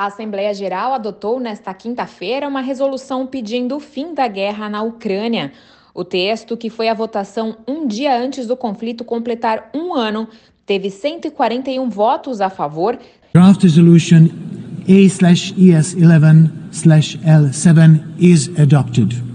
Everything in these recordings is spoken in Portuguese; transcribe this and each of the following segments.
A Assembleia Geral adotou nesta quinta-feira uma resolução pedindo o fim da guerra na Ucrânia. O texto, que foi à votação um dia antes do conflito completar um ano, teve 141 votos a favor. Draft Resolution A/ES11/L7 is adopted.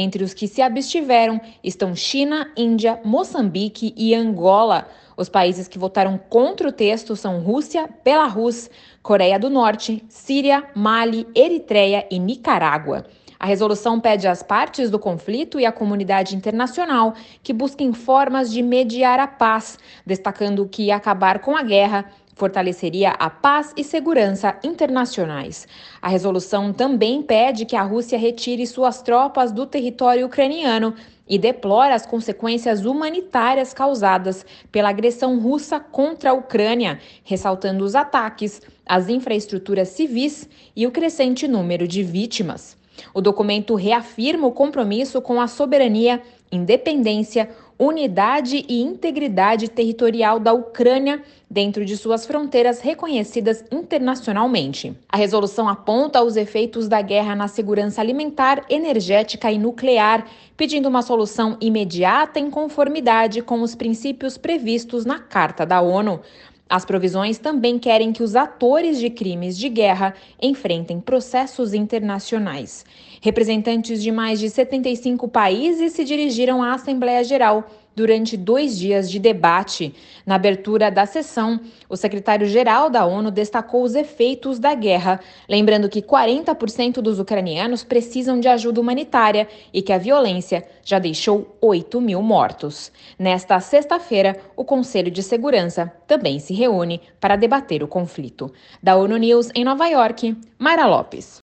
Entre os que se abstiveram estão China, Índia, Moçambique e Angola. Os países que votaram contra o texto são Rússia, Belarus, Coreia do Norte, Síria, Mali, Eritreia e Nicarágua. A resolução pede às partes do conflito e à comunidade internacional que busquem formas de mediar a paz, destacando que acabar com a guerra fortaleceria a paz e segurança internacionais. A resolução também pede que a Rússia retire suas tropas do território ucraniano e deplora as consequências humanitárias causadas pela agressão russa contra a Ucrânia, ressaltando os ataques às infraestruturas civis e o crescente número de vítimas. O documento reafirma o compromisso com a soberania, independência, unidade e integridade territorial da Ucrânia dentro de suas fronteiras reconhecidas internacionalmente. A resolução aponta os efeitos da guerra na segurança alimentar, energética e nuclear, pedindo uma solução imediata em conformidade com os princípios previstos na Carta da ONU. As provisões também querem que os atores de crimes de guerra enfrentem processos internacionais. Representantes de mais de 75 países se dirigiram à Assembleia Geral durante dois dias de debate. Na abertura da sessão, o secretário-geral da ONU destacou os efeitos da guerra, lembrando que 40% dos ucranianos precisam de ajuda humanitária e que a violência já deixou 8 mil mortos. Nesta sexta-feira, o Conselho de Segurança também se reúne para debater o conflito. Da ONU News em Nova York, Mayra Lopes.